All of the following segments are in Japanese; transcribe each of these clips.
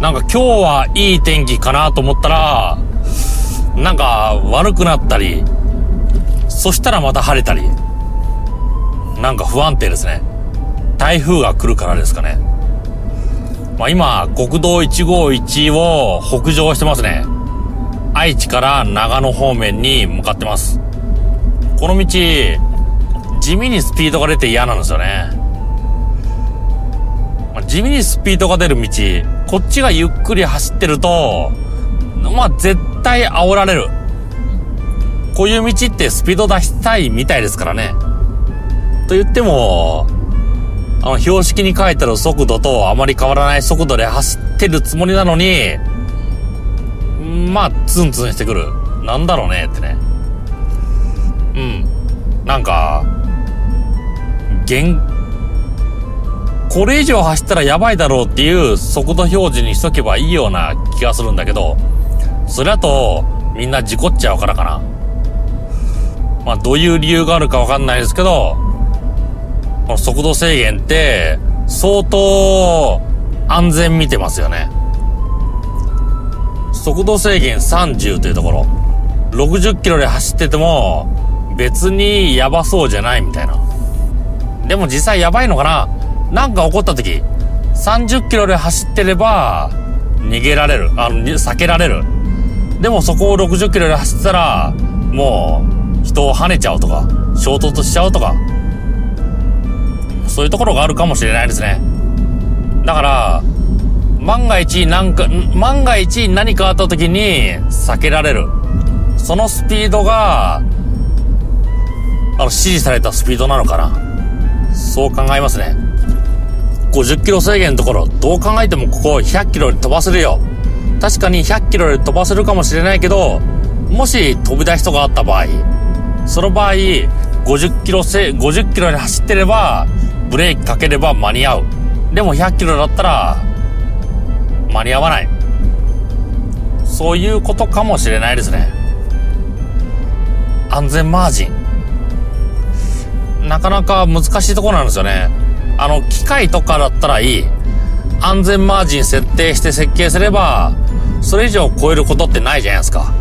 なんか今日はいい天気かなと思ったら、なんか悪くなったり、そしたらまた晴れたり、なんか不安定ですね。台風が来るからですかね。まあ今、国道151を北上してますね。愛知から長野方面に向かってます。この道、地味にスピードが出て嫌なんですよね。まあ、地味にスピードが出る道、こっちがゆっくり走ってると、まあ絶対煽られる。こういう道ってスピード出したいみたいですからね。と言っても、あの、標識に書いてある速度とあまり変わらない速度で走ってるつもりなのに、まあ、ツンツンしてくる。なんだろうねってね。うん。なんか、現、これ以上走ったらやばいだろうっていう速度表示にしとけばいいような気がするんだけど、それだとみんな事故っちゃうからかな。まあどういう理由があるかわかんないですけど、この速度制限って相当安全見てますよね。速度制限30というところ。60キロで走ってても別にやばそうじゃないみたいな。でも実際やばいのかななんか起こった時、30キロで走ってれば逃げられる。あの、避けられる。でもそこを60キロで走ってたら、もう人を跳ねちゃうとか、衝突しちゃうとか、そういうところがあるかもしれないですね。だから、万が一なんか、万が一何かあった時に避けられる。そのスピードが、あの、指示されたスピードなのかな。そう考えますね。50キロ制限のところ、どう考えてもここ100キロで飛ばせるよ。確かに100キロで飛ばせるかもしれないけど、もし飛び出しとかあった場合、その場合、50キロせ、50キロで走ってれば、ブレーキかければ間に合う。でも100キロだったら、間に合わない。そういうことかもしれないですね。安全マージン。なかなか難しいところなんですよね。あの、機械とかだったらいい。安全マージン設定して設計すれば、それ以上超えることってないじゃないですか。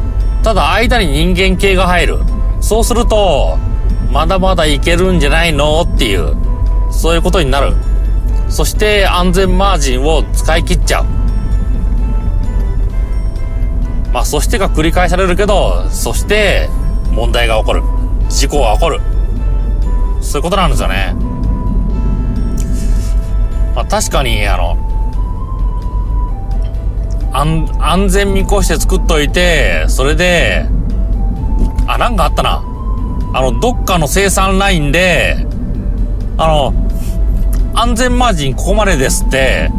ただ間に人間系が入る。そうすると、まだまだいけるんじゃないのっていう、そういうことになる。そして安全マージンを使い切っちゃう。まあ、そしてが繰り返されるけど、そして問題が起こる。事故が起こる。そういうことなんですよね。まあ、確かに、あの、安、安全見越して作っといて、それで、あ、なんかあったな。あの、どっかの生産ラインで、あの、安全マージンここまでですって、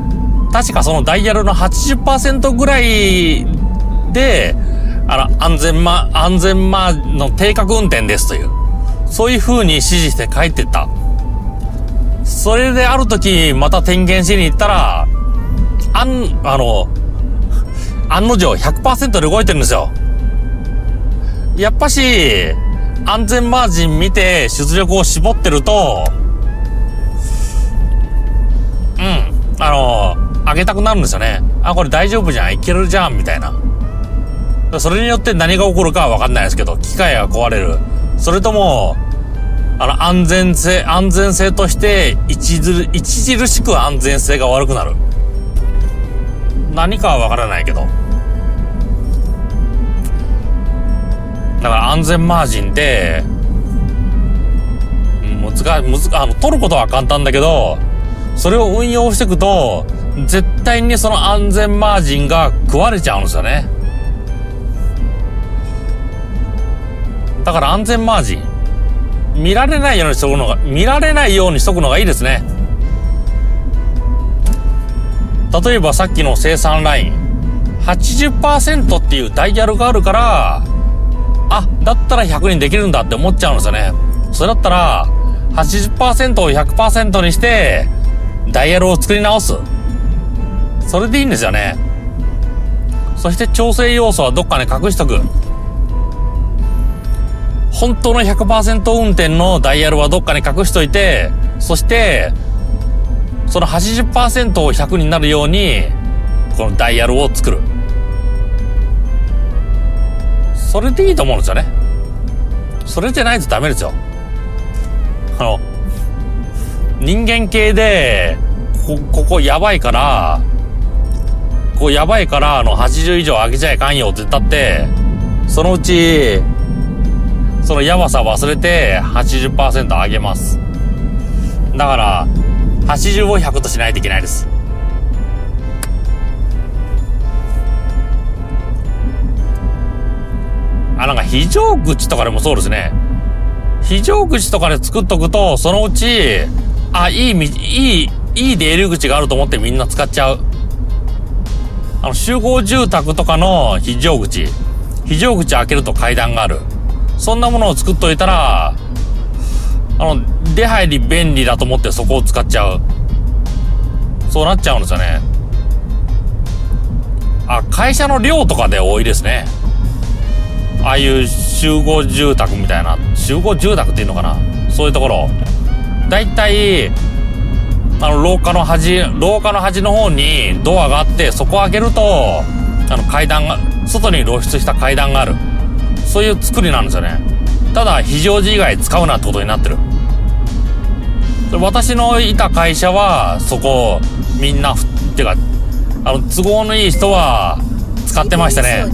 確かそのダイヤルの80%ぐらいで、あの、安全ま、安全まの定格運転ですという、そういう風に指示して書いてた。それである時、また点検しに行ったら、あん、あの、案の定100%で動いてるんですよ。やっぱし、安全マージン見て出力を絞ってると、うん、あの、上げたくなるんですよね。あ、これ大丈夫じゃん、いけるじゃん、みたいな。それによって何が起こるかはわかんないですけど、機械が壊れる。それとも、あの、安全性、安全性として、著、著しく安全性が悪くなる。何かはわからないけど。だから安全マージンで、難しい、難あの、取ることは簡単だけど、それを運用していくと、絶対にその安全マージンが食われちゃうんですよね。だから安全マージン。見られないようにしとくのが、見られないようにしとくのがいいですね。例えばさっきの生産ライン。80%っていうダイヤルがあるから、あ、だったら100にできるんだって思っちゃうんですよね。それだったら、80%を100%にして、ダイヤルを作り直す。それでいいんですよね。そして調整要素はどっかに隠しとく。本当の100%運転のダイヤルはどっかに隠しといて、そして、その80%を100になるように、このダイヤルを作る。それでいいと思うんですよね。それじゃないとダメですよ。あの、人間系で、こ、ここやばいから、ここやばいから、あの、80以上上げちゃいかんよって言ったって、そのうち、そのやばさ忘れて80%上げます。だから、80を100としないといけないです。あ、なんか非常口とかでもそうですね。非常口とかで作っとくと、そのうち、あ、いい、いい、いい出入り口があると思ってみんな使っちゃう。あの、集合住宅とかの非常口。非常口開けると階段がある。そんなものを作っといたら、あの、出入り便利だと思ってそこを使っちゃう。そうなっちゃうんですよね。あ、会社の寮とかで多いですね。ああいう集合住宅みたいな、集合住宅っていうのかなそういうところ。だいたい、あの、廊下の端、廊下の端の方にドアがあって、そこを開けると、あの階段が、外に露出した階段がある。そういう作りなんですよね。ただ、非常時以外使うなってことになってる。私のいた会社は、そこ、みんな、ってか、あの、都合のいい人は、使ってましたね。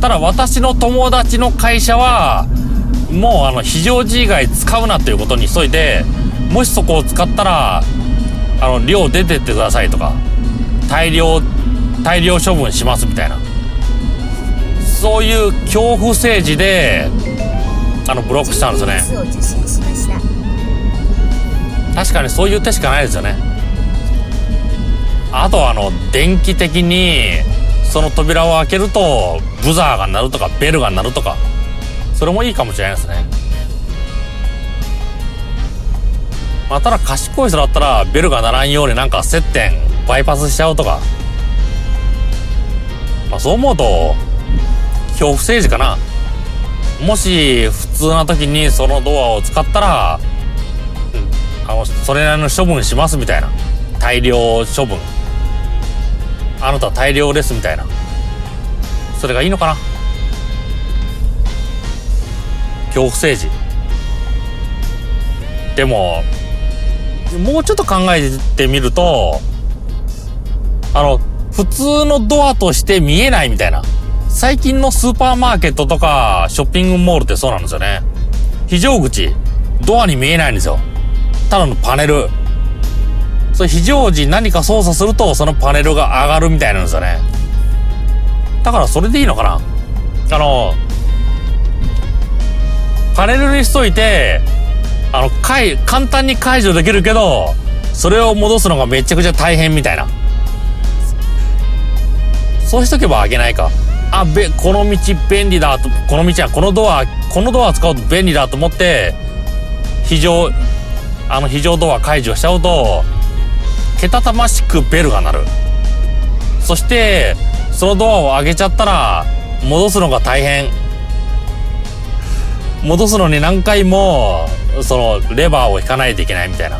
ただ私の友達の会社はもうあの非常時以外使うなということにしといてもしそこを使ったらあの量出てってくださいとか大量大量処分しますみたいなそういう恐怖政治であのブロックしたんですよね確かにそういう手しかないですよね。あとはあの電気的にその扉を開けるとブザーが鳴るとかベルが鳴るとかそれもいいかもしれないですね。まあただ賢い人だったらベルが鳴らんようになんか接点バイパスしちゃうとか。まあそう思うと恐怖政治かな？もし普通な時にそのドアを使ったら、あのそれなりの処分しますみたいな。大量処分。あなた大量ですみたいな。それがいいのかな？恐怖政治でももうちょっと考えてみるとあの普通のドアとして見えないみたいな。最近のスーパーマーケットとかショッピングモールってそうなんですよね非常口ドアに見えないんですよただのパネルそれ非常時何か操作するとそのパネルが上がるみたいなんですよね。だからそれでいいのかなあの、パネルにしといて、あの、解、簡単に解除できるけど、それを戻すのがめちゃくちゃ大変みたいな。そうしとけばあげないか。あ、べ、この道便利だと、この道は、このドア、このドア使うと便利だと思って、非常、あの非常ドア解除しちゃうと、けたたましくベルが鳴る。そしてそのドアを上げちゃったら戻すのが大変。戻すのに何回もそのレバーを引かないといけないみたいな。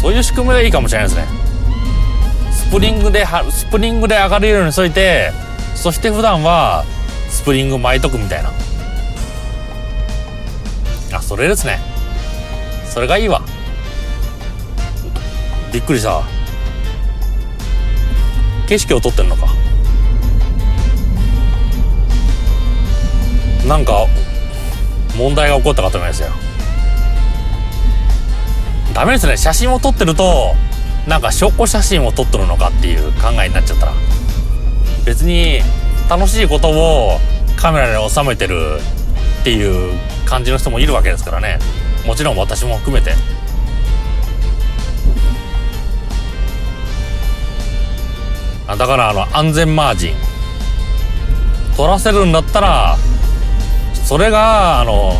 そういう仕組みがいいかもしれないですね。スプリングでスプリングで上がれるようにしといてそして普段はスプリング巻いとくみたいな。あそれですね。それがいいわ。びっくりした。景色を撮ってんのか。なんか問題が起こったかと思いますよ。ダメですね。写真を撮ってるとなんか証拠写真を撮ってるのかっていう考えになっちゃったら。別に楽しいことをカメラに収めてるっていう感じの人もいるわけですからね。もちろん私も含めて。だからあの安全マージン。取らせるんだったらそれがあの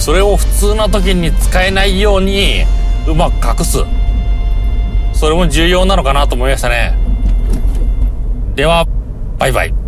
それを普通な時に使えないようにうまく隠す。それも重要なのかなと思いましたね。ではバイバイ。